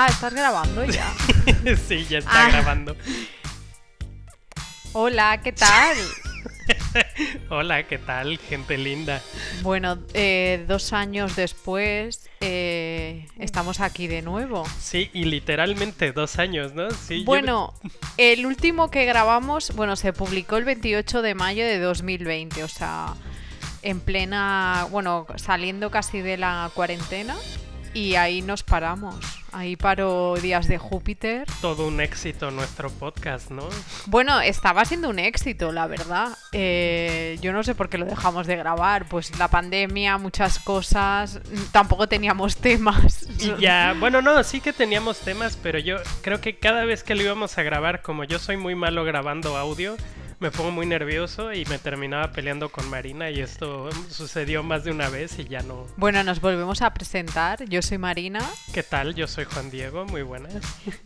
Ah, estás grabando ya. sí, ya está Ah. grabando. Hola, ¿qué tal? Hola, ¿qué tal, gente linda? Bueno, eh, dos años después eh, estamos aquí de nuevo. Sí, y literalmente dos años, ¿no? Sí, yo- Bueno, el último que grabamos, bueno, se publicó el 28 de mayo de 2020, o sea, en plena, bueno, saliendo casi de la cuarentena y ahí nos paramos. Ahí paró Días de Júpiter. todo un éxito nuestro podcast, ¿no? Bueno, estaba siendo un éxito, la verdad. Eh, yo no sé por qué lo dejamos de grabar. Pues la pandemia, muchas cosas. Tampoco teníamos temas. Y ya, bueno, no, sí que teníamos temas, pero yo creo que cada vez que lo íbamos a grabar, como yo soy muy malo grabando audio, me pongo muy nervioso y me terminaba peleando con Marina y esto sucedió más de una vez y ya no. Bueno, nos volvemos a presentar. Yo soy Marina. ¿Qué tal? Yo soy Juan Diego, muy buenas.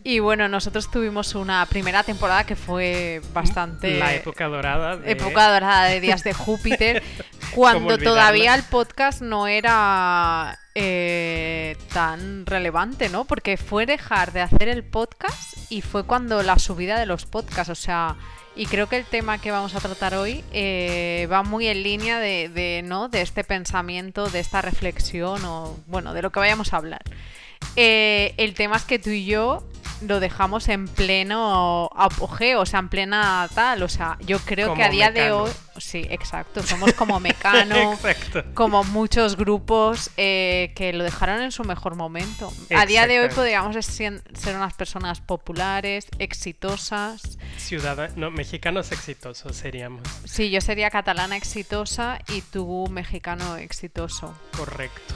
Y bueno, nosotros tuvimos una primera temporada que fue bastante... La época dorada de... época dorada de Días de Júpiter, cuando todavía el podcast no era eh, tan relevante, ¿no? Porque fue dejar de hacer el podcast y fue cuando la subida de los podcasts, o sea, y creo que el tema que vamos a tratar hoy eh, va muy en línea de, ¿no? de este pensamiento, de esta reflexión o, bueno, de lo que vayamos a hablar. Eh, el tema es que tú y yo lo dejamos en pleno apogeo, o sea, en plena tal, o sea, yo creo Como que a día de hoy, sí, exacto, somos como Mecano, Exacto. como muchos grupos eh, que lo dejaron en su mejor momento. A día de hoy podríamos ser ser unas personas populares, exitosas. Ciudadanos, no, mexicanos exitosos seríamos. Sí, yo sería catalana exitosa y tú mexicano exitoso. Correcto.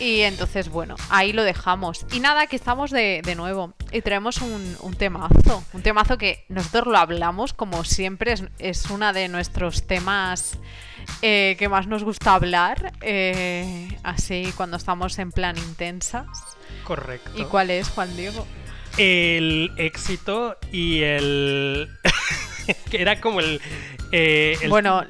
Y entonces, bueno, ahí lo dejamos. Y nada, aquí estamos de, de nuevo. Y traemos un, un temazo. Un temazo que nosotros lo hablamos, como siempre, es, es uno de nuestros temas eh, que más nos gusta hablar. eh, así, cuando estamos en plan intensas. Correcto. ¿Y cuál es, Juan Diego? El éxito y el... que era como el... eh, el- Bueno,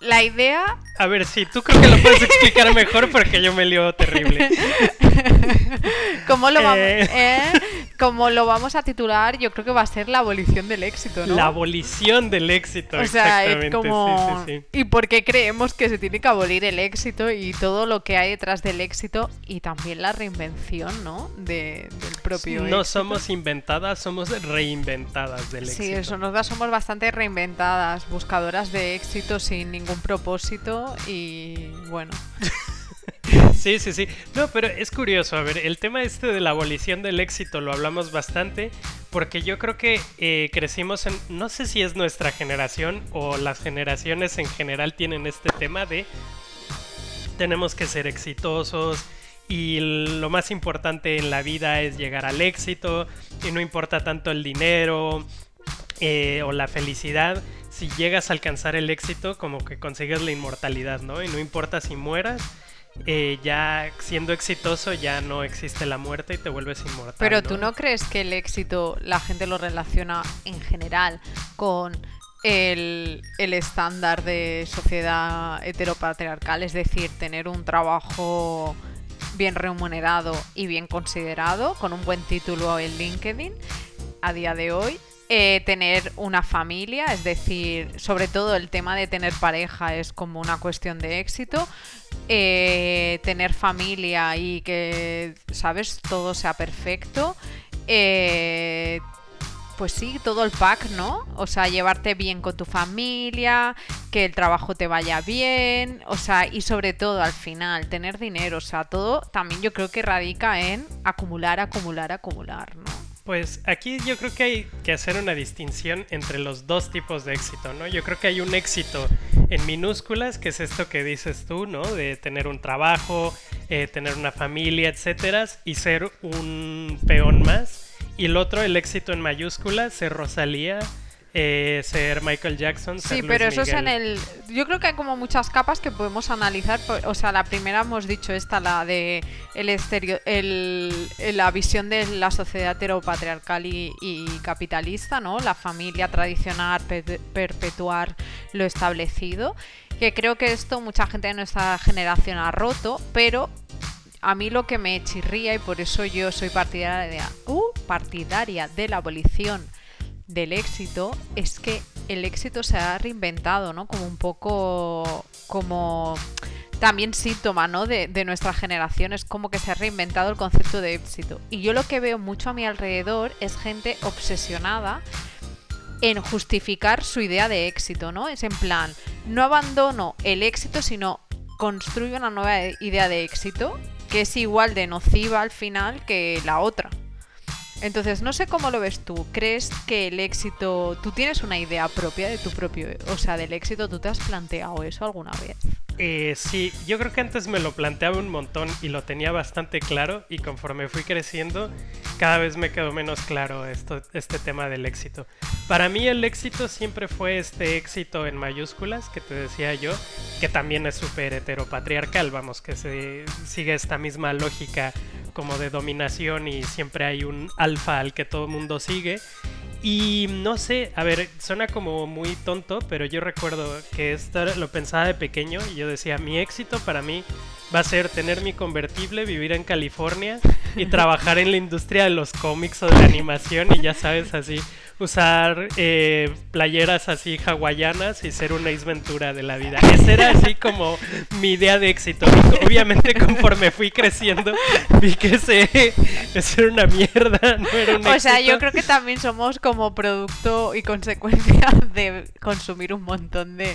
la idea A ver, sí, tú creo que lo puedes explicar mejor porque yo me lío terrible. ¿Cómo lo, vamos, Eh. eh? Como lo vamos a titular, yo creo que va a ser la abolición del éxito, ¿no? La abolición del éxito, O sea, exactamente. es como... Sí, sí, sí. ¿Y por qué creemos que se tiene que abolir el éxito y todo lo que hay detrás del éxito y también la reinvención, ¿no? De, del propio No éxito. somos inventadas, somos reinventadas del Sí, éxito. eso, nosotras somos bastante reinventadas, buscadoras de éxito sin ningún propósito y bueno. Sí, sí, sí. No, pero es curioso, a ver, el tema este de la abolición del éxito lo hablamos bastante porque yo creo que eh, crecimos en, no sé si es nuestra generación o las generaciones en general tienen este tema de tenemos que ser exitosos y lo más importante en la vida es llegar al éxito y no importa tanto el dinero eh, o la felicidad. Si llegas a alcanzar el éxito, como que consigues la inmortalidad, ¿no? Y no importa si mueras, eh, ya siendo exitoso ya no existe la muerte y te vuelves inmortal. Pero tú no crees que el éxito la gente lo relaciona en general con el, el estándar de sociedad heteropatriarcal, es decir, tener un trabajo bien remunerado y bien considerado, con un buen título en LinkedIn a día de hoy. Eh, tener una familia, es decir, sobre todo el tema de tener pareja es como una cuestión de éxito. eh, tener familia y que, ¿sabes? Todo sea perfecto. eh, pues sí, todo el pack, ¿no? O sea, llevarte bien con tu familia, que el trabajo te vaya bien, o sea, y sobre todo al final, tener dinero, o sea, todo también yo creo que radica en acumular, acumular, acumular, ¿no? Pues aquí yo creo que hay que hacer una distinción entre los dos tipos de éxito, ¿no? Yo creo que hay un éxito en minúsculas, que es esto que dices tú, ¿no? De tener un trabajo, eh, tener una familia, etcétera, y ser un peón más. Y el otro, el éxito en mayúsculas, ser Rosalía, eh, ser Michael Jackson, ser Sí, Luis pero eso es en el... Yo creo que hay como muchas capas que podemos analizar. por- O sea, la primera hemos dicho esta, la de el estereo- el, la visión de la sociedad heteropatriarcal y, y capitalista, ¿no? La familia tradicional, pe- perpetuar lo establecido. Que creo que esto mucha gente de nuestra generación ha roto, pero a mí lo que me chirría y por eso yo soy partidaria, uh, partidaria de la abolición del éxito es que el éxito se ha reinventado, ¿no? Como un poco como también síntoma, ¿no? De, de, nuestra generación es como que se ha reinventado el concepto de éxito. Y yo lo que veo mucho a mi alrededor es gente obsesionada en justificar su idea de éxito, ¿no? Es en plan, no abandono el éxito, sino construyo una nueva idea de éxito que es igual de nociva al final que la otra. Entonces, no sé cómo lo ves tú. ¿Crees que el éxito, tú tienes una idea propia de tu propio, o sea, del éxito, tú te has planteado eso alguna vez? Eh, sí, yo creo que antes me lo planteaba un montón y lo tenía bastante claro y conforme fui creciendo cada vez me quedó menos claro esto, este tema del éxito. Para mí el éxito siempre fue este éxito en mayúsculas que te decía yo, que también es súper heteropatriarcal, vamos, que se sigue esta misma lógica como de dominación y siempre hay un alfa al que todo el mundo sigue. Y no sé, a ver, suena como muy tonto, pero yo recuerdo que esto lo pensaba de pequeño y yo decía, mi éxito para mí va a ser tener mi convertible, vivir en California y trabajar en la industria de los cómics o de la animación y ya sabes así, usar eh, playeras así hawaianas y ser una Ventura de la vida. Esa era así como mi idea de éxito. obviamente conforme fui creciendo vi que ese, ese era una mierda, no era un O sea, yo creo que también somos como producto y consecuencia de consumir un montón de,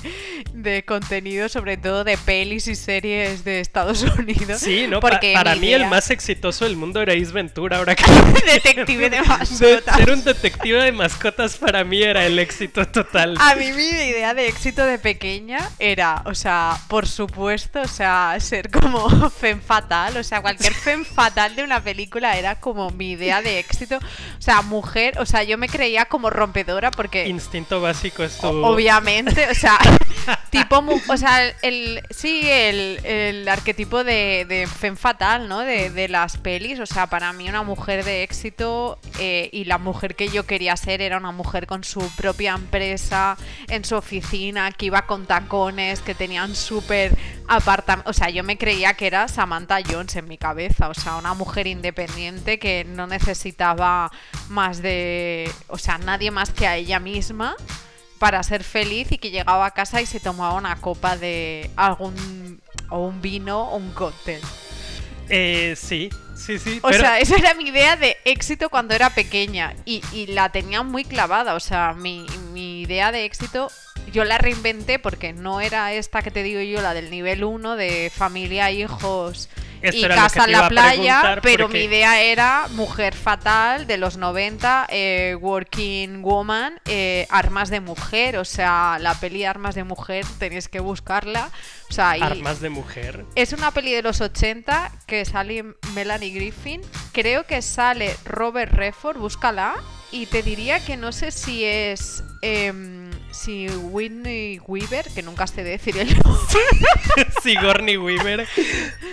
de contenido, sobre todo de pelis y series de Estados Unidos. Sí, no, porque para mí el más exitoso del mundo era Ace Ventura, ahora que... detective de mascotas. ser un detective de mascotas mascotas para mí era el éxito total. A mí mi idea de éxito de pequeña era, o sea, por supuesto, o sea, ser como fem fatal, o sea, cualquier fem fatal de una película era como mi idea de éxito. O sea, mujer, o sea, yo me creía como rompedora porque... Instinto básico es tu... Obviamente, o sea, tipo, o sea, el, sí, el, el arquetipo de, de fem fatal, ¿no? De, de, las pelis, o sea, para mí una mujer de éxito eh, y la mujer que yo quería ser era una mujer con su propia empresa, en su oficina, que iba con tacones, que tenían súper apartamento. O sea, yo me creía que era Samantha Jones en mi cabeza, o sea, una mujer independiente que no necesitaba más de. O sea, nadie más que a ella misma para ser feliz y que llegaba a casa y se tomaba una copa de algún. o un vino o un cóctel. Eh, sí, sí, sí. O sea, esa era mi idea de éxito cuando era pequeña y, la tenía muy clavada. O sea, mi, mi, idea de éxito yo la reinventé porque no era esta que te digo yo, la del nivel 1 de familia, hijos y casa en la playa, pero mi idea era mujer fatal de los 90, eh, working woman, eh, armas de mujer, o sea, la peli Armas de Mujer, tenéis que buscarla. O sea, Armas de Mujer. Es una peli de los 80 que sale Melanie Griffin, creo que sale Robert Redford, búscala, y te diría que no sé si es... Em, si Whitney Weaver, que nunca sé decir el Sigourney Weaver.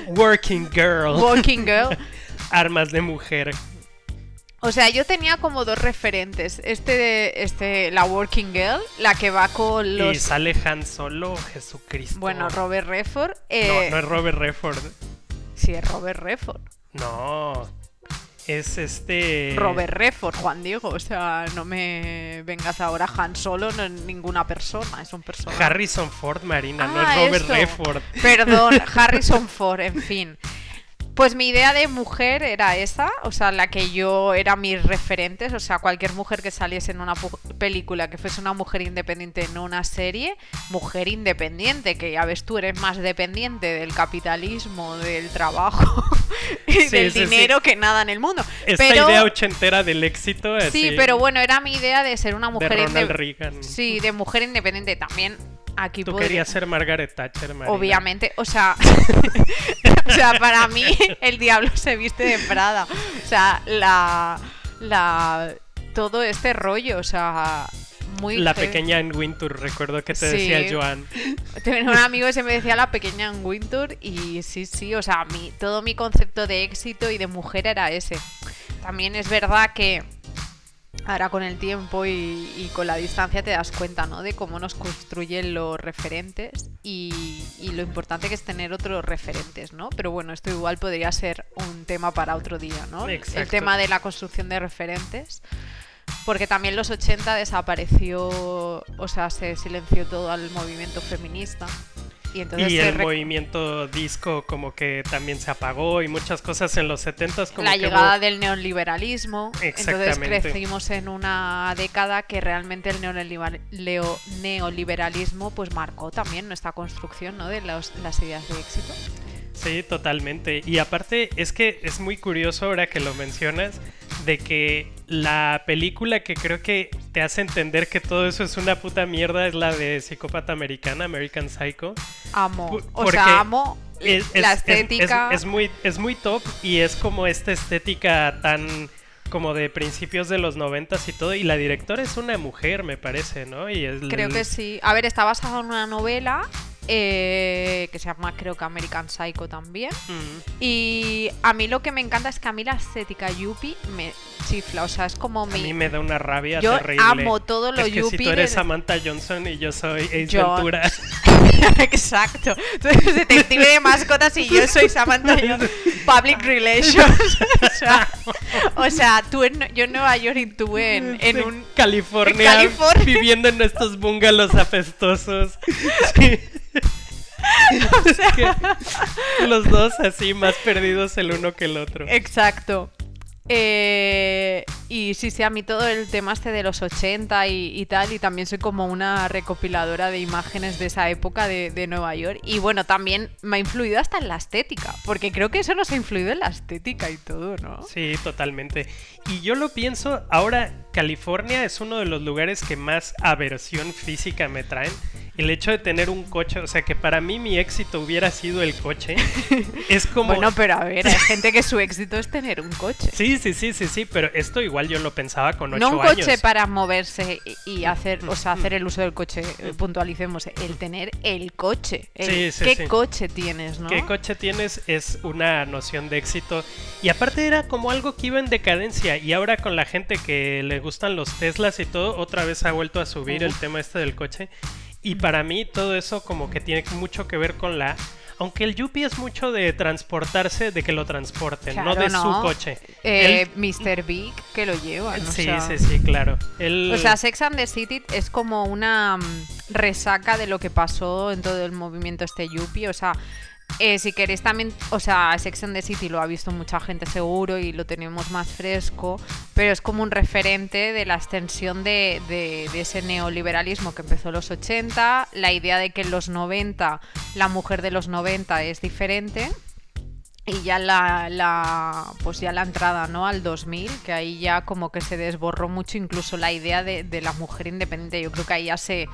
Working Girl. Working Girl. Armas de mujer. O sea, yo tenía como dos referentes. Este, este, la Working Girl, la que va con los. Y sale Han Solo, Jesucristo. Bueno, Robert Redford. No, eh, no es Robert Redford. Sí, es Robert Redford. No, es este. Robert Redford, Juan Diego. O sea, no me vengas ahora Han Solo, no es ninguna persona, es un personaje. Harrison Ford, Marina, no es ah, Robert Redford. Perdón, Harrison Ford, en fin. Pues mi idea de mujer era esa, o sea, la que yo era mis referentes, o sea, cualquier mujer que saliese en una película que fuese una mujer independiente, en una serie, mujer independiente, que ya ves tú, eres más dependiente del capitalismo, del trabajo y del dinero que nada en el mundo. Esta idea ochentera del éxito. Sí, pero bueno, era mi idea de ser una mujer independiente. Sí, de mujer independiente también. Aquí Tú querías ser Margaret Thatcher, Marina. Obviamente, o sea, o sea, para mí el diablo se viste de Prada. O sea, la, la, todo este rollo, o sea, muy la pequeña en Winter, recuerdo que te decía Joan. Tenía un amigo que se me decía la pequeña en Winter y sí, sí, o sea, mi, todo mi concepto de éxito y de mujer era ese. También es verdad que ahora con el tiempo y, con la distancia te das cuenta, ¿no? De cómo nos construyen los referentes y, lo importante que es tener otros referentes, ¿no? Pero bueno, esto igual podría ser un tema para otro día, ¿no? El tema de la construcción de referentes. Porque también los 80 desapareció, o sea, se silenció todo al movimiento feminista. Y, el movimiento disco como que también se apagó y muchas cosas en los 70 como La llegada del neoliberalismo. Entonces crecimos en una década que realmente el neoliberalismo pues marcó también nuestra construcción ¿no? de las ideas de éxito. Sí, totalmente. Y aparte es que es muy curioso ahora que lo mencionas de que la película que creo que te hace entender que todo eso es una puta mierda es la de Psicópata Americana, American Psycho. Amo. O sea, amo la estética. Es, muy, es muy top y es como esta estética tan como de principios de los noventas y todo. Y la directora es una mujer, me parece, ¿no? Y Creo que sí. A ver, está basada en una novela eh, que se llama creo que American Psycho también. Mm. Y a mí lo que me encanta es que a mí la estética Yuppie me chifla, o sea, es como mi... A mí me da una rabia yo terrible. amo todo lo es que Si tú eres Samantha Johnson y yo soy Ace Ventura. Exacto. Tú eres detective de mascotas y yo soy Samantha Johnson. Public Relations. o, sea, tú en, yo en Nueva York y tú en, en un... California, California, viviendo en estos bungalows apestosos. Sí. los dos así más perdidos el uno que el otro. Exacto. Eh, y sí, sí, a mí todo el tema este de los 80 y, tal, y también soy como una recopiladora de imágenes de esa época de, de, Nueva York. Y bueno, también me ha influido hasta en la estética, porque creo que eso nos ha influido en la estética y todo, ¿no? Sí, totalmente. Y yo lo pienso, ahora California es uno de los lugares que más aversión física me traen el hecho de tener un coche, o sea, que para mí mi éxito hubiera sido el coche, es como... Bueno, pero a ver, hay gente que su éxito es tener un coche. Sí, sí, sí, sí, sí, pero esto igual yo lo pensaba con ocho años. No un coche para moverse y hacer, o sea, hacer el uso del coche, eh, puntualicemos, el tener el coche. sí, sí, ¿Qué coche tienes, no? ¿Qué coche tienes? Es una noción de éxito. Y aparte era como algo que iba en decadencia y ahora con la gente que le gustan los Teslas y todo, otra vez ha vuelto a subir el tema este del coche. Y para mí todo eso como que tiene mucho que ver con la... Aunque el Yuppie es mucho de transportarse, de que lo transporten, no de su coche. Eh, Mr. Big que lo lleva. Sí, sí, sí, claro. O sea, Sex and the City es como una mm, resaca de lo que pasó en todo el movimiento este Yuppie. O sea, eh, si queréis también, o sea, Sex and the City lo ha visto mucha gente seguro y lo tenemos más fresco, pero es como un referente de la extensión de, ese neoliberalismo que empezó en los 80, la idea de que en los 90 la mujer de los 90 es diferente y ya la, pues ya la entrada ¿no? al 2000 que ahí ya como que se desborró mucho incluso la idea de, de la mujer independiente yo creo que ahí ya se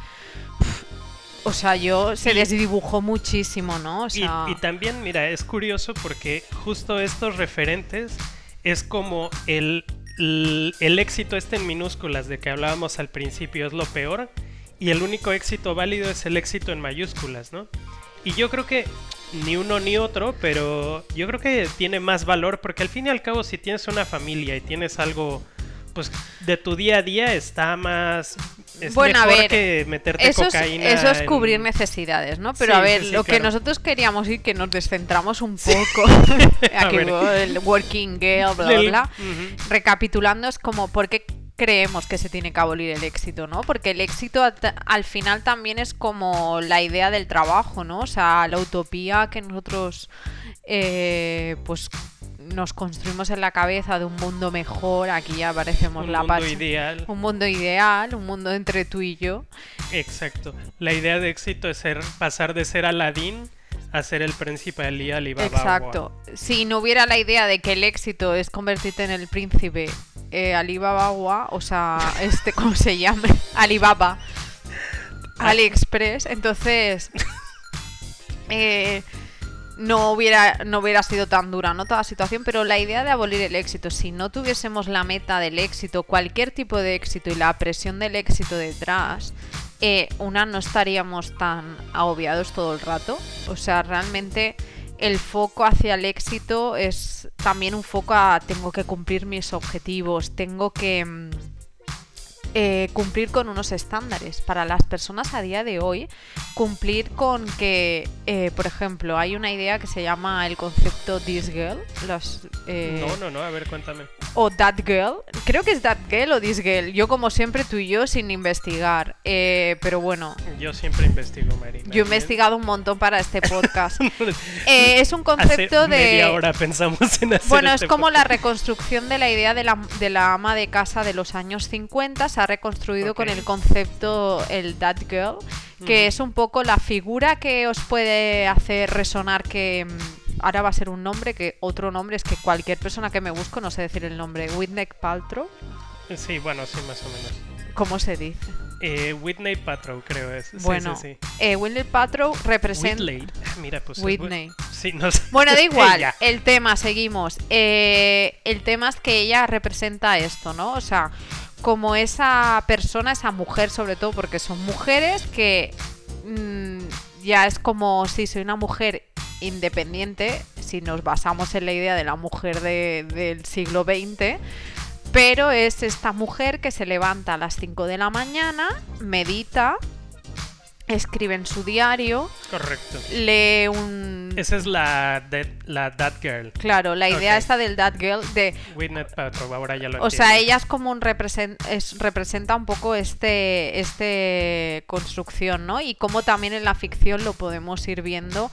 o sea, yo se desdibujó muchísimo, ¿no? y, también, mira, es curioso porque justo estos referentes es como el, el, éxito este en minúsculas de que hablábamos al principio es lo peor y el único éxito válido es el éxito en mayúsculas, ¿no? Y yo creo que ni uno ni otro, pero yo creo que tiene más valor porque al fin y al cabo si tienes una familia y tienes algo pues de tu día a día está más es bueno, mejor a ver, que meterte eso cocaína. Es, eso es cubrir necesidades, ¿no? Pero a ver, lo que nosotros queríamos y que nos descentramos un poco. Aquí el working girl, bla, bla, bla. Recapitulando, es como, ¿por qué creemos que se tiene que abolir el éxito, ¿no? Porque el éxito al final también es como la idea del trabajo, ¿no? O sea, la utopía que nosotros eh, pues nos construimos en la cabeza de un mundo mejor, aquí ya parecemos la mundo ideal. Un mundo ideal, un mundo entre tú y yo. Exacto. La idea de éxito es ser, pasar de ser Aladín a ser el príncipe de Alibaba. Exacto. Si no hubiera la idea de que el éxito es convertirte en el príncipe eh, Alibaba, o sea, este, ¿cómo se llama? Alibaba. Ah. AliExpress, entonces... Eh, no hubiera, no hubiera sido tan dura ¿no? toda la situación, pero la idea de abolir el éxito, si no tuviésemos la meta del éxito, cualquier tipo de éxito y la presión del éxito detrás, eh, una no estaríamos tan agobiados todo el rato. O sea, realmente el foco hacia el éxito es también un foco a tengo que cumplir mis objetivos, tengo que... Eh, cumplir con unos estándares. Para las personas a día de hoy, cumplir con que, eh, por ejemplo, hay una idea que se llama el concepto This Girl. Los, eh, No, no, no, a ver, cuéntame. o That Girl. Creo que es That Girl o This Girl. Yo, como siempre, tú y yo sin investigar. Eh, pero bueno, Yo siempre investigo, Marina. yo he investigado un montón para este podcast. Eh, es un concepto Hace de. media hora pensamos en hacer Bueno, este es como la reconstrucción de la idea de la, de la ama de casa de los años 50. Se reconstruido con el concepto, el That Girl, que es un poco la figura que os puede hacer resonar que. mm, Ahora va a ser un nombre que otro nombre es que cualquier persona que me busco no sé decir el nombre. Whitney Paltrow, Sí, bueno, sí, más o menos. ¿cómo se dice? Eh, Whitney Patrow, creo es. Bueno, sí, sí. eh, Whitney Paltrow representa. Whitley. Ah, Mira, pues. Whitney. Sí, no sé. Bueno, da igual. Ella. El tema, seguimos. Eh, el tema es que ella representa esto, ¿no? O sea, como esa persona, esa mujer sobre todo, porque son mujeres que mm, ya es como si soy una mujer independiente, si nos basamos en la idea de la mujer de- del siglo XX. Pero es esta mujer que se levanta a las 5 de la mañana, medita, escribe en su diario, Correcto. lee un... Esa es la, de, la That Girl. Claro, la idea Ok. esta del That Girl de... Whitney Patrow, ahora ya lo O sea, ella es como un represent, es- representa un poco este, este construcción, ¿no? Y como también en la ficción lo podemos ir viendo.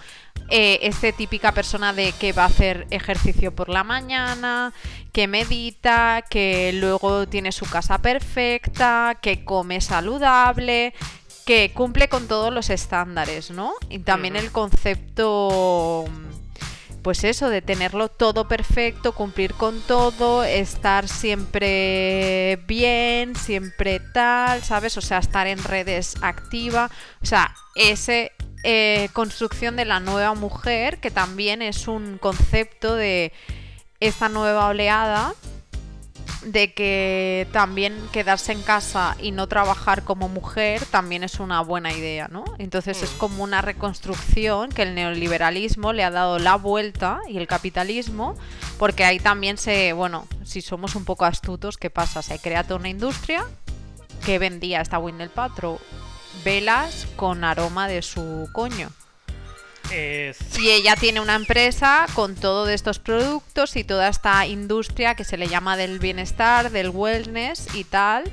Eh, este típica persona de que va a hacer ejercicio por la mañana, que medita, que luego tiene su casa perfecta, que come saludable, que cumple con todos los estándares, ¿no? Y también el concepto pues eso, de tenerlo todo perfecto, cumplir con todo, estar siempre bien, siempre tal, ¿sabes? O sea, estar en redes activa. O sea, ese eh, construcción de la nueva mujer, que también es un concepto de esta nueva oleada de que también quedarse en casa y no trabajar como mujer también es una buena idea, ¿no? Entonces es Mm. como una reconstrucción que el neoliberalismo le ha dado la vuelta y el capitalismo, porque ahí también se, bueno, si somos un poco astutos, ¿qué pasa? Se crea toda una industria que vendía esta Winnie Paltrow velas con aroma de su coño. Es- Y ella tiene una empresa con todos estos productos y toda esta industria que se le llama del bienestar, del wellness y tal,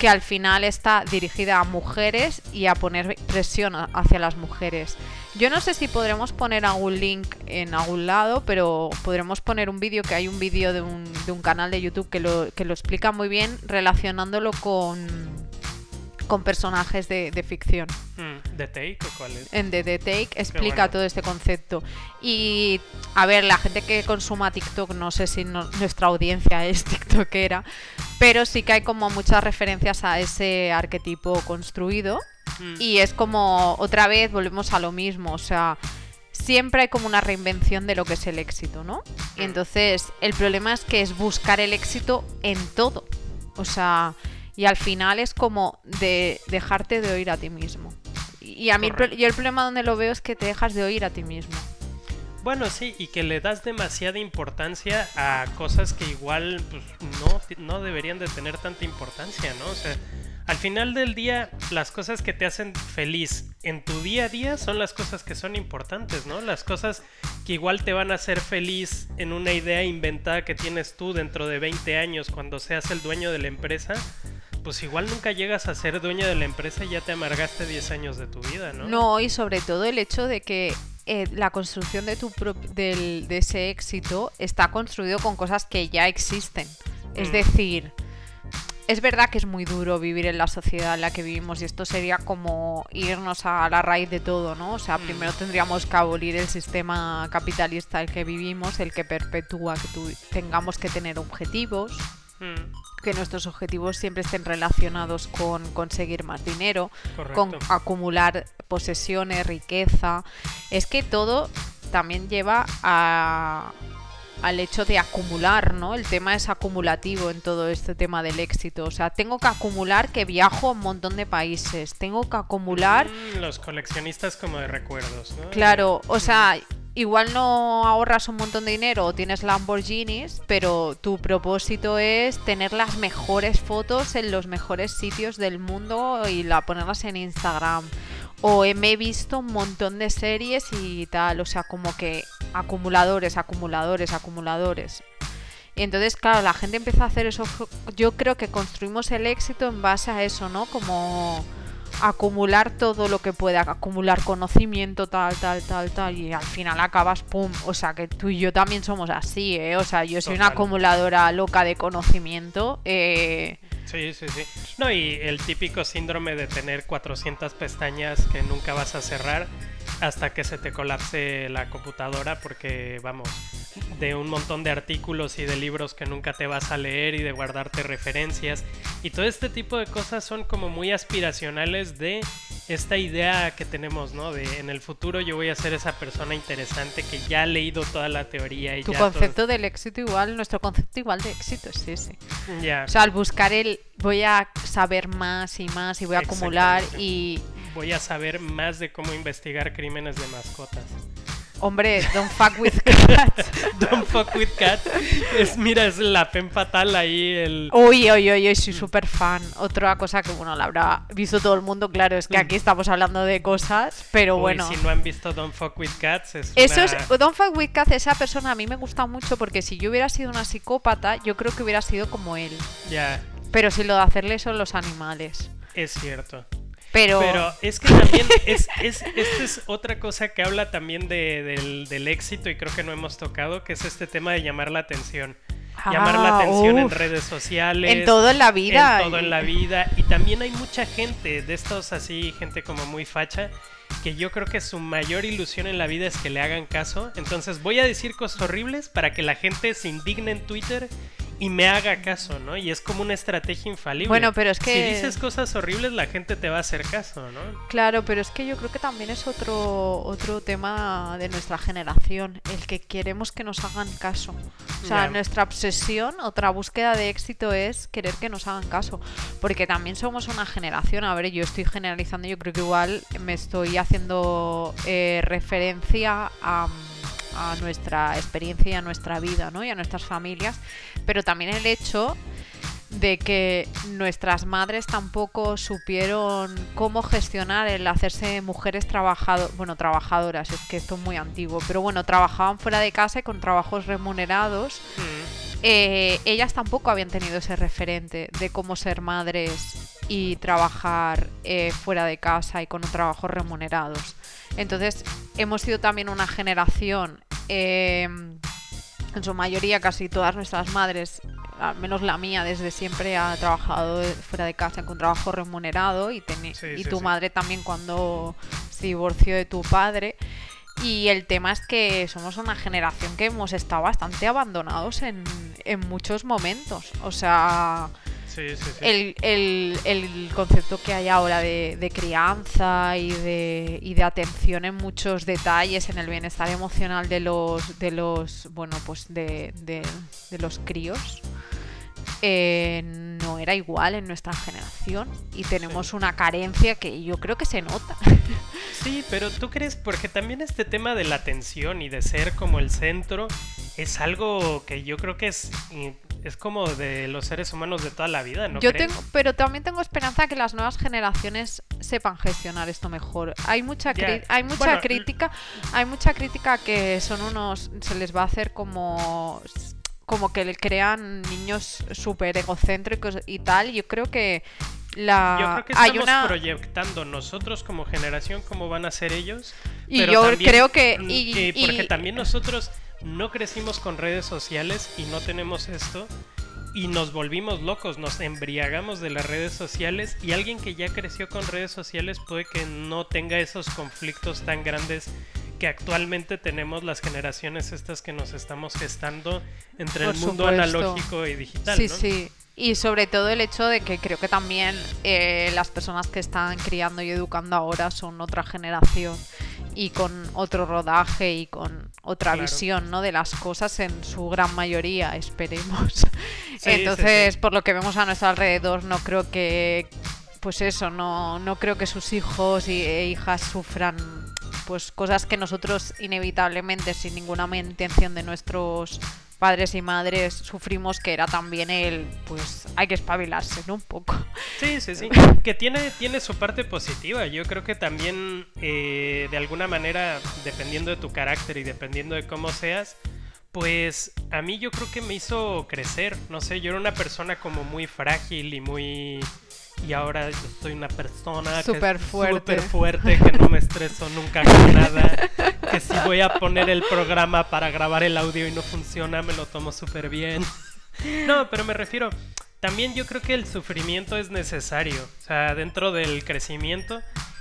que al final está dirigida a mujeres y a poner presión hacia las mujeres. Yo no sé si podremos poner algún link en algún lado, pero podremos poner un vídeo, que hay un vídeo de un, de un canal de YouTube que lo, que lo explica muy bien relacionándolo con, con personajes de- de ficción Mm, ¿The Take o cuál es? en The, The Take explica bueno. todo este concepto. Y a ver, la gente que consuma TikTok, no sé si no- nuestra audiencia es TikTokera, pero sí que hay como muchas referencias a ese arquetipo construido. Mm, Y es como, otra vez, volvemos a lo mismo, o sea, siempre hay como una reinvención de lo que es el éxito, ¿no? Y Mm. entonces, el problema es que es buscar el éxito en todo. O sea, y al final es como de dejarte de oír a ti mismo. Y a mí, el yo el problema donde lo veo es que te dejas de oír a ti mismo. Bueno, sí, y que le das demasiada importancia a cosas que igual pues, no, no deberían de tener tanta importancia, ¿no? O sea, al final del día, las cosas que te hacen feliz en tu día a día son las cosas que son importantes, ¿no? Las cosas que igual te van a hacer feliz en una idea inventada que tienes tú dentro de 20 años cuando seas el dueño de la empresa. Pues igual nunca llegas a ser dueño de la empresa y ya te amargaste 10 años de tu vida, ¿no? No, y sobre todo el hecho de que eh, la construcción de, tu del- de ese éxito está construido con cosas que ya existen. Es Mm. decir, es verdad que es muy duro vivir en la sociedad en la que vivimos y esto sería como irnos a la raíz de todo, ¿no? O sea, Mm. primero tendríamos que abolir el sistema capitalista en el que vivimos, el que perpetúa que tengamos que tener objetivos, Mm, que nuestros objetivos siempre estén relacionados con conseguir más dinero, con acumular posesiones, riqueza. Es que todo también lleva a, al hecho de acumular, ¿no? El tema es acumulativo en todo este tema del éxito. O sea, tengo que acumular que viajo a un montón de países. Tengo que acumular, Mm, los coleccionistas como de recuerdos, ¿no? claro, o sea, igual no ahorras un montón de dinero o tienes Lamborghinis, pero tu propósito es tener las mejores fotos en los mejores sitios del mundo y la ponerlas en Instagram. O me he visto un montón de series y tal, o sea, como que acumuladores, acumuladores, acumuladores. Y entonces, claro, la gente empieza a hacer eso. Yo creo que construimos el éxito en base a eso, ¿no? Como acumular todo lo que pueda, acumular conocimiento, tal, tal, tal, tal, y al final acabas, pum, o sea que tú y yo también somos así, ¿eh? O sea, yo soy una acumuladora loca de conocimiento. Eh... Sí, sí, sí. No, y el típico síndrome de tener 400 pestañas que nunca vas a cerrar hasta que se te colapse la computadora porque, vamos, de un montón de artículos y de libros que nunca te vas a leer y de guardarte referencias. Y todo este tipo de cosas son como muy aspiracionales de esta idea que tenemos, ¿no? De en el futuro yo voy a ser esa persona interesante que ya ha leído toda la teoría y tu concepto del éxito igual, nuestro concepto igual de éxito es ese. Ya. O sea, al buscar el voy a saber más y más y voy a acumular y voy a saber más de cómo investigar crímenes de mascotas. Hombre, Don't Fuck With Cats. don't Fuck With Cats. Es, mira, es la pen fatal ahí. El... Uy, uy, uy, soy mm. súper fan. Otra cosa que, bueno, la habrá visto todo el mundo, claro, es que mm. aquí estamos hablando de cosas, pero bueno. Si no han visto Don't Fuck With Cats, es. Eso es. Don't Fuck With Cats, esa persona a mí me gusta mucho porque si yo hubiera sido una psicópata, yo creo que hubiera sido como él. Ya. Pero si lo de hacerle son los animales. Es cierto. Pero... es que también es, es, esta es otra cosa que habla también de, del, éxito y creo que no hemos tocado, que es este tema de llamar la atención. llamar la ah, atención en redes sociales. En todo en la vida. En todo en la vida. Y también hay mucha gente, de estos así, gente como muy facha, que yo creo que su mayor ilusión en la vida es que le hagan caso. Entonces voy a decir cosas horribles para que la gente se indigne en Twitter y me haga caso, ¿no? Y es como una estrategia infalible. Bueno, pero es que... Si dices cosas horribles, la gente te va a hacer caso, ¿no? Claro, pero es que yo creo que también es otro, otro tema de nuestra generación, el que queremos que nos hagan caso. O sea, nuestra obsesión, otra búsqueda de éxito es querer que nos hagan caso. Porque también somos una generación, a ver, yo estoy generalizando, yo creo que igual me estoy haciendo eh, referencia a a nuestra experiencia y a nuestra vida, ¿no? Y a nuestras familias, pero también el hecho de que nuestras madres tampoco supieron cómo gestionar el hacerse mujeres trabajado bueno, trabajadoras, es que esto es muy antiguo, pero bueno, trabajaban fuera de casa y con trabajos remunerados. Mm. Eh, ellas tampoco habían tenido ese referente de cómo ser madres y trabajar eh, fuera de casa y con trabajos remunerados. Entonces, hemos sido también una generación Em, en su mayoría, casi todas nuestras madres, al menos la mía, desde siempre ha trabajado fuera de casa con trabajo remunerado y, y tu madre también cuando se divorció de tu padre. Y el tema es que somos una generación que hemos estado bastante abandonados en, en muchos momentos. O sea, el, concepto que hay ahora de, crianza y de, y de, atención en muchos detalles en el bienestar emocional de los de los bueno pues de, los críos eh, no era igual en nuestra generación. Y tenemos una carencia que yo creo que se nota. Sí, pero tú crees, porque también este tema de la atención y de ser como el centro es algo que yo creo que es es como de los seres humanos de toda la vida, ¿no? Yo tengo, pero también tengo esperanza que las nuevas generaciones sepan gestionar esto mejor. Hay mucha, hay mucha crítica, hay mucha crítica que son unos, se les va a hacer como como que le crean niños súper egocéntricos y tal. Yo creo que la... Yo creo que estamos una... proyectando nosotros como generación cómo van a ser ellos. Y yo creo que... Y, porque también nosotros no crecimos con redes sociales y no tenemos esto y nos volvimos locos, nos embriagamos de las redes sociales y alguien que ya creció con redes sociales puede que no tenga esos conflictos tan grandes que actualmente tenemos las generaciones estas que nos estamos gestando entre el mundo analógico y digital. Sí, sí. Y sobre todo el hecho de que creo que también eh, las personas que están criando y educando ahora son otra generación y con otro rodaje y con otra visión ¿no? de las cosas en su gran mayoría, esperemos. Entonces, por lo que vemos a nuestro alrededor, no creo que, pues eso, no, no creo que sus hijos e hijas sufran pues cosas que nosotros inevitablemente, sin ninguna intención de nuestros padres y madres sufrimos que era también el pues hay que espabilarse ¿no? un poco. Sí sí sí. Que tiene tiene su parte positiva. Yo creo que también eh, de alguna manera dependiendo de tu carácter y dependiendo de cómo seas pues a mí yo creo que me hizo crecer. No sé yo era una persona como muy frágil y muy y ahora yo soy una persona súper fuerte. fuerte, que no me estreso nunca con nada, que si voy a poner el programa para grabar el audio y no funciona, me lo tomo súper bien. No, pero me refiero, también yo creo que el sufrimiento es necesario, o sea, dentro del crecimiento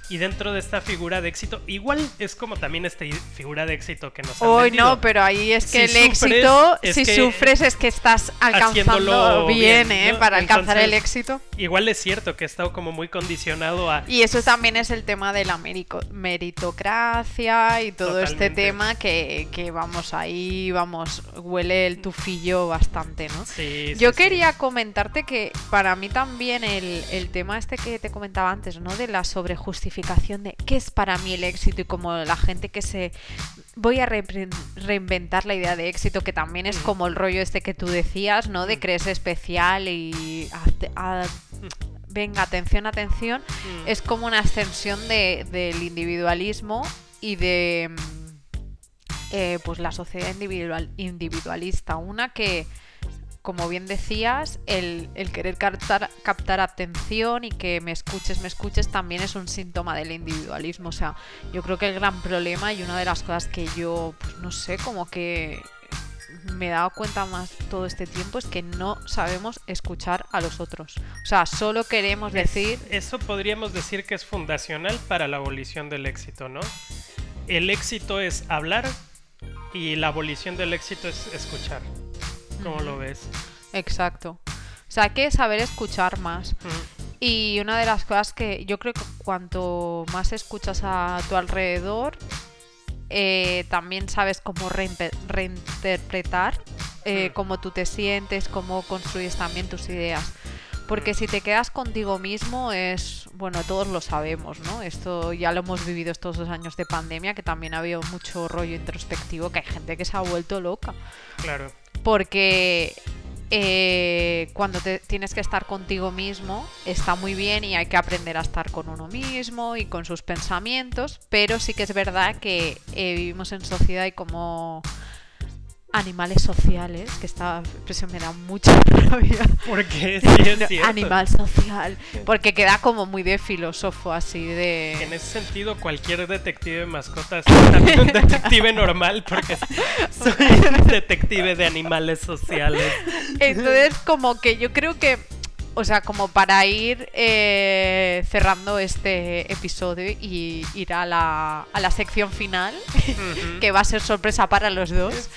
y dentro de esta figura de éxito, igual es como también esta figura de éxito que nos han Hoy no, pero ahí es que el éxito, si sufres es que estás alcanzando bien, ¿eh? Para alcanzar el éxito. Igual es cierto que he estado como muy condicionado a... Y eso también es el tema de la meritocracia y todo este tema que, que, vamos ahí, vamos, huele el tufillo bastante, ¿no? Sí, Yo quería comentarte que para mí también el, el tema este que te comentaba antes, ¿no? De la sobrejustificación de qué es para mí el éxito y como la gente que se... Voy a reinventar la idea de éxito, que también es mm. como el rollo este que tú decías, ¿no? De mm. creerse especial y... venga, atención, atención. Mm. Es como una extensión del individualismo y de... Eh, pues la sociedad individual, individualista. Una que como bien decías, el, querer captar, captar, atención y que me escuches, me escuches también es un síntoma del individualismo. O sea, yo creo que el gran problema y una de las cosas que yo, pues no sé, como que me he dado cuenta más todo este tiempo es que no sabemos escuchar a los otros. O sea, solo queremos decir... eso podríamos decir que es fundacional para la abolición del éxito, ¿no? El éxito es hablar y la abolición del éxito es escuchar. ¿Cómo lo ves? Exacto. O sea, hay que saber escuchar más. Y una de las cosas que yo creo que cuanto más escuchas a tu alrededor, eh, también sabes cómo reinterpretar eh, cómo tú te sientes, cómo construyes también tus ideas. Porque si te quedas contigo mismo es, bueno, todos lo sabemos, ¿no? Esto ya lo hemos vivido estos dos años de pandemia, que también ha habido mucho rollo introspectivo, que hay gente que se ha vuelto loca. Claro porque eh, cuando tienes que estar contigo mismo está muy bien y hay que aprender a estar con uno mismo y con sus pensamientos, pero sí que es verdad que eh, vivimos en sociedad y como animales sociales, que esta expresión me da mucha rabia. Porque sí es cierto. Animal social. Porque queda como muy de filósofo, así de. En ese sentido, cualquier detective de mascotas es también un detective normal, porque soy un detective de animales sociales. Entonces, como que yo creo que o sea, como para ir eh, cerrando este episodio y ir a la, a la sección final, que va a ser sorpresa para los dos.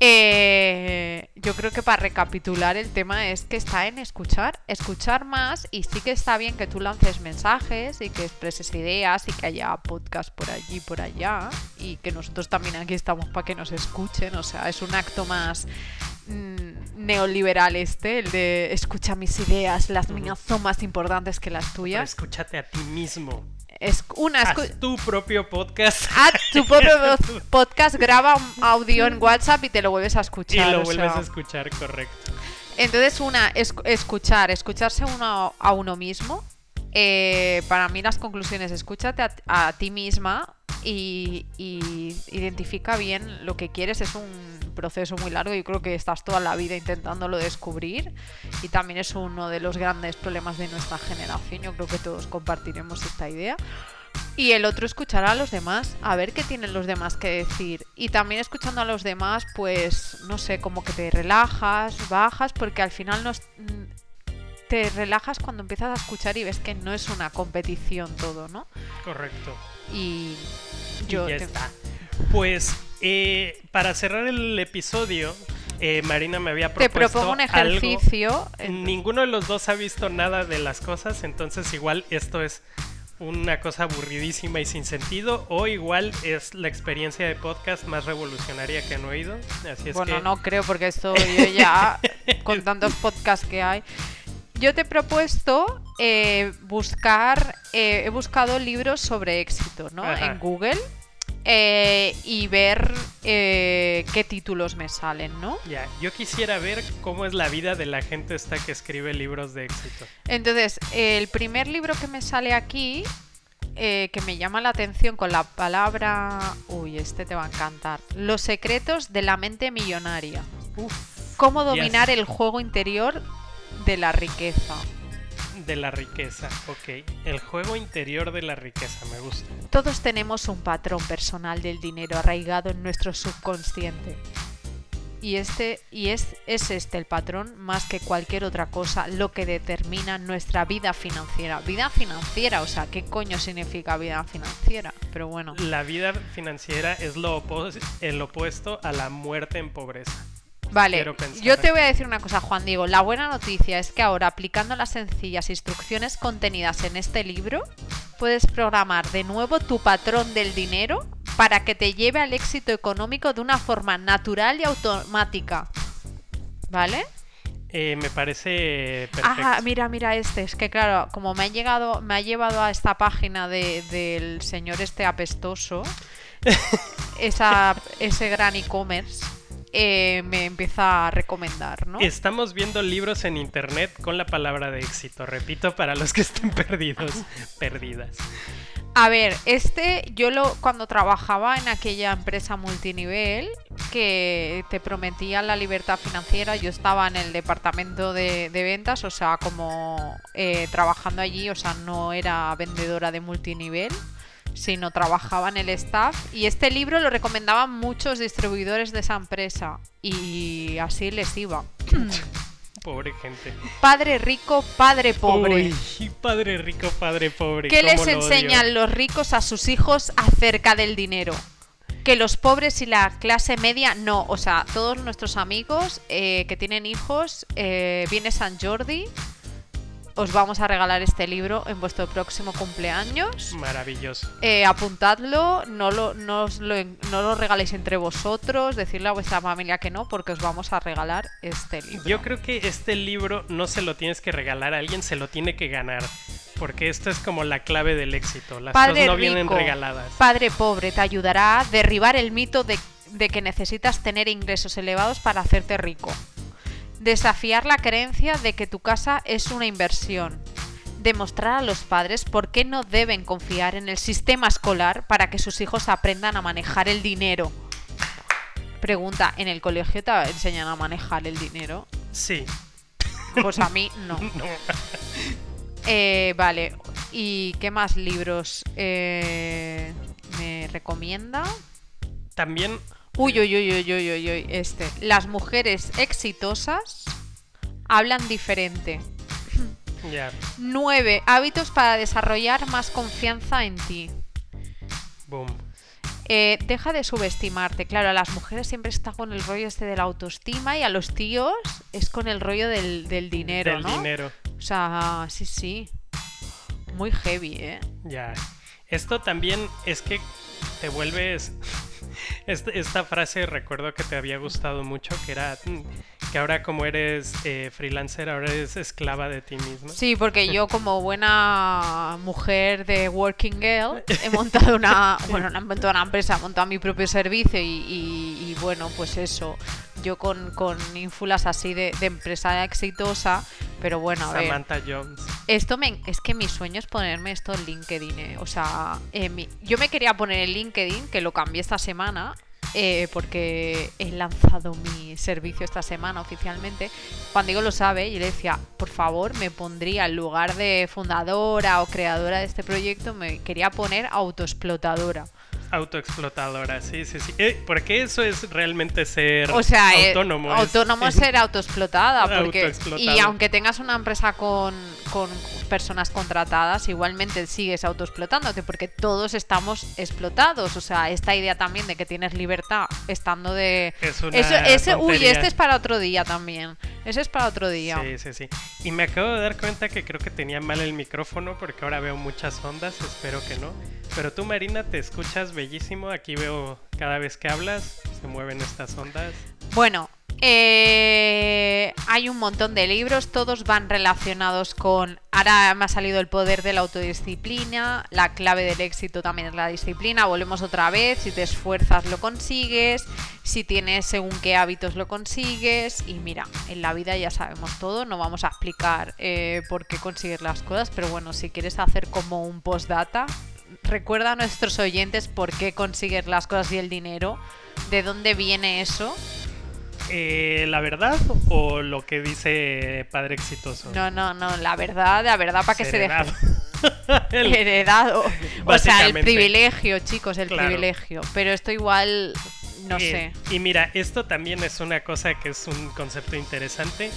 Eh, yo creo que para recapitular el tema es que está en escuchar, escuchar más y sí que está bien que tú lances mensajes y que expreses ideas y que haya podcast por allí, por allá y que nosotros también aquí estamos para que nos escuchen, o sea, es un acto más neoliberal este, el de escucha mis ideas, las mías son más importantes que las tuyas. escúchate a ti mismo. Es una Haz tu propio podcast. Haz tu propio podcast, graba un audio en WhatsApp y te lo vuelves a escuchar. Y lo vuelves a escuchar, correcto. Entonces, una, es, escuchar, escucharse uno a uno mismo. Eh, para mí las conclusiones, escúchate a, ti misma y, y, identifica bien lo que quieres. Es un proceso muy largo y creo que estás toda la vida intentándolo descubrir y también es uno de los grandes problemas de nuestra generación. Yo creo que todos compartiremos esta idea. Y el otro escuchar a los demás, a ver qué tienen los demás que decir. Y también escuchando a los demás, pues no sé, como que te relajas, bajas, porque al final nos, te relajas cuando empiezas a escuchar y ves que no es una competición todo, ¿no? Correcto. Y yo... ya está. Pues eh, para cerrar el episodio, eh, Marina me había propuesto. Te propongo un ejercicio. Ninguno de los dos ha visto nada de las cosas, entonces igual esto es una cosa aburridísima y sin sentido, o igual es la experiencia de podcast más revolucionaria que han oído. Así es bueno, no creo, porque esto yo ya, con tantos podcasts que hay. Yo te he propuesto eh, buscar, he buscado libros sobre éxito, ¿no? En Google eh, y ver eh, qué títulos me salen, ¿no? Ya, yo quisiera ver cómo es la vida de la gente esta que escribe libros de éxito. Entonces, el primer libro que me sale aquí, eh, que me llama la atención con la palabra... Uy, este te va a encantar. Los secretos de la mente millonaria. Uf, Cómo dominar el juego interior de la riqueza. De la riqueza, ok. El juego interior de la riqueza, me gusta. Todos tenemos un patrón personal del dinero arraigado en nuestro subconsciente. Y, este, y es, es este el patrón, más que cualquier otra cosa, lo que determina nuestra vida financiera. Vida financiera, o sea, ¿qué coño significa vida financiera? Pero bueno. La vida financiera es lo el opuesto a la muerte en pobreza. Vale, yo te voy a decir una cosa, Juan Diego. La buena noticia es que ahora, aplicando las sencillas instrucciones contenidas en este libro, puedes programar de nuevo tu patrón del dinero para que te lleve al éxito económico de una forma natural y automática. ¿Vale? Eh, me parece perfecto. Ajá, mira, mira este. Es que claro, como me ha llegado, me ha llevado a esta página de- del señor este apestoso, esa, ese gran e-commerce, eh, me empieza a recomendar, ¿no? Estamos viendo libros en internet con la palabra de éxito. Repito para los que estén perdidos, perdidas. A ver, este yo lo cuando trabajaba en aquella empresa multinivel que te prometía la libertad financiera, yo estaba en el departamento de, de ventas, o sea, como eh, trabajando allí, o sea, no era vendedora de multinivel, sino trabajaba en el staff. Y este libro lo recomendaban muchos distribuidores de esa empresa y así les iba. Pobre gente. Padre rico, padre pobre. Uy, padre rico, padre pobre. ¿Qué les odio. enseñan los ricos a sus hijos acerca del dinero? Que los pobres y la clase media no. O sea, todos nuestros amigos eh, que tienen hijos, eh, viene San Jordi, os vamos a regalar este libro en vuestro próximo cumpleaños. Maravilloso. Eh, apuntadlo, no lo, no, os lo, no lo regaléis entre vosotros, decirle a vuestra familia que no, porque os vamos a regalar este libro. Yo creo que este libro no se lo tienes que regalar a alguien, se lo tiene que ganar. Porque esto es como la clave del éxito. Las Padre cosas no vienen rico, regaladas. Padre pobre te ayudará a derribar el mito de, de que necesitas tener ingresos elevados para hacerte rico. Desafiar la creencia de que tu casa es una inversión. Demostrar a los padres por qué no deben confiar en el sistema escolar para que sus hijos aprendan a manejar el dinero. Pregunta, ¿en el colegio te enseñan a manejar el dinero? Sí. Pues a mí no. No. Eh, vale, ¿y qué más libros eh, me recomienda? También Uy, uy, uy, uy, uy, uy, uy, este. Las mujeres exitosas hablan diferente. ya. 9. Hábitos para desarrollar más confianza en ti. Boom. Eh, deja de subestimarte. Claro, a las mujeres siempre está con el rollo este de la autoestima y a los tíos es con el rollo del, del dinero, Del ¿no? dinero. O sea, sí, sí. Muy heavy, ¿eh? Ya. Esto también es que te vuelves. Este- esta frase recuerdo que te había gustado mucho, que era mm, que ahora como eres eh, freelancer, ahora eres esclava de ti mismo. Sí, porque yo como buena mujer de Working Girl he montado una, bueno, no he montado una empresa, he montado mi propio servicio y, y- y, bueno, pues eso, yo con, con ínfulas así de, de empresa exitosa, pero bueno, a ver, Samantha Jones. esto me, es que mi sueño es ponerme esto en LinkedIn, eh, o sea, eh, mi- yo me quería poner en LinkedIn, que lo cambié esta semana. eh, porque he lanzado mi servicio esta semana oficialmente. Juan Diego lo sabe y le decía, por favor, me pondría en lugar de fundadora o creadora de este proyecto, me quería poner autoexplotadora. Autoexplotadora, sí, sí, sí. Eh, porque eso es realmente ser O sea, eh, autónomo. es- autónomo es ser autoexplotada. Porque, y aunque tengas una empresa con, con personas contratadas, igualmente sigues autoexplotándote porque todos estamos explotados. O sea, esta idea también de que tienes libertad estando de... Es una Eso, ese, uy, este es para otro día también. Ese es para otro día. Sí, sí, sí. Y me acabo de dar cuenta que creo que tenía mal el micrófono porque ahora veo muchas ondas, espero que no. Pero tú, Marina, te escuchas bellísimo. Aquí veo cada vez que hablas, se mueven estas ondas. Bueno, Eh, hay un montón de libros, todos van relacionados con... Ahora me ha salido el poder de la autodisciplina, la clave del éxito también es la disciplina, volvemos otra vez, si te esfuerzas lo consigues, si tienes según qué hábitos lo consigues y mira, en la vida ya sabemos todo, no vamos a explicar eh, por qué conseguir las cosas, pero bueno, si quieres hacer como un postdata, recuerda a nuestros oyentes por qué consigues las cosas y el dinero, de dónde viene eso eh, la verdad o lo que dice Padre Exitoso? No, no, no, la verdad, la verdad para que se deje. Heredado. O sea, el privilegio, chicos, el privilegio. Pero esto igual, no eh, sé. Y mira, esto también es una cosa que es un concepto interesante.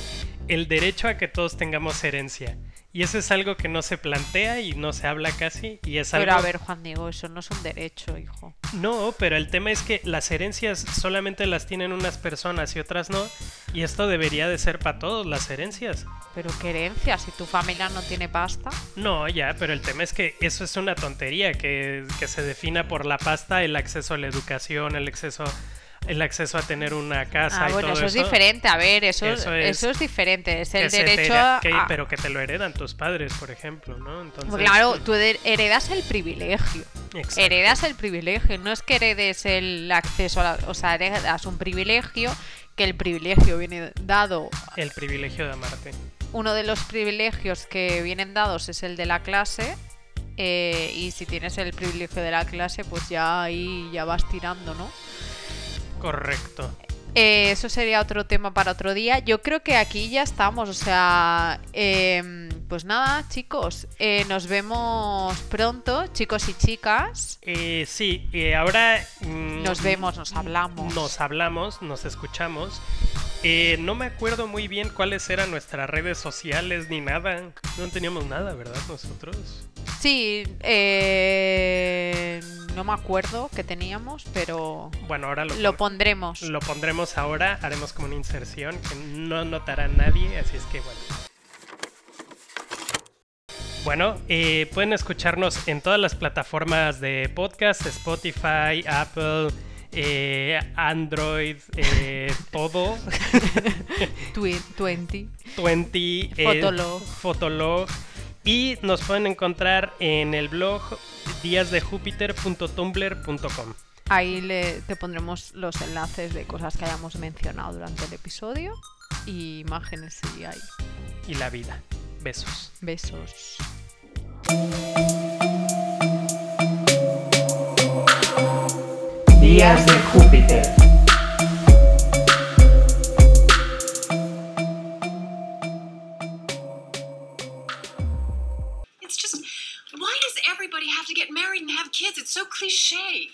El derecho a que todos tengamos herencia. Y eso es algo que no se plantea y no se habla casi. Y es pero a ver, Juan Diego, eso no es un derecho, hijo. No, pero el tema es que las herencias solamente las tienen unas personas y otras no. Y esto debería de ser para todos, las herencias. Pero qué herencia, si tu familia no tiene pasta. No, ya, pero el tema es que eso es una tontería, que, que se defina por la pasta el acceso a la educación, el acceso el acceso a tener una casa. Ah, bueno, eso, es diferente. A ver, eso, eso, es, diferente. Es el derecho a... Pero que te lo heredan tus padres, por ejemplo, ¿no? Entonces... Claro, tú heredas el privilegio. Heredas el privilegio. No es que heredes el acceso a la... O sea, heredas un privilegio que el privilegio viene dado... El privilegio de amarte. Uno de los privilegios que vienen dados es el de la clase. Eh, y si tienes el privilegio de la clase, pues ya ahí ya vas tirando, ¿no? Correcto. Eh, eso sería otro tema para otro día. Yo creo que aquí ya estamos. O sea, em, pues nada, chicos. Eh, nos vemos pronto, chicos y chicas. Eh, sí, ahora... Mm, nos vemos, nos hablamos. Nos hablamos, nos escuchamos. no me acuerdo muy bien cuáles eran nuestras redes sociales ni nada. No teníamos nada, ¿verdad? Nosotros. Sí, eh no me acuerdo que teníamos, pero bueno, ahora lo, pondremos. Lo pondremos ahora, haremos como una inserción que no notará nadie, así es que bueno. Bueno, eh, pueden escucharnos en todas las plataformas de podcast, Spotify, Apple, eh, Android, eh, todo. 20. 20. Fotolog. Fotolog. Y nos pueden encontrar en el blog díasdejúpiter.tumblr.com. Ahí le, te pondremos los enlaces de cosas que hayamos mencionado durante el episodio y imágenes si hay. Y la vida. Besos. Besos. Días de Júpiter. have to get married and have kids. It's so cliche.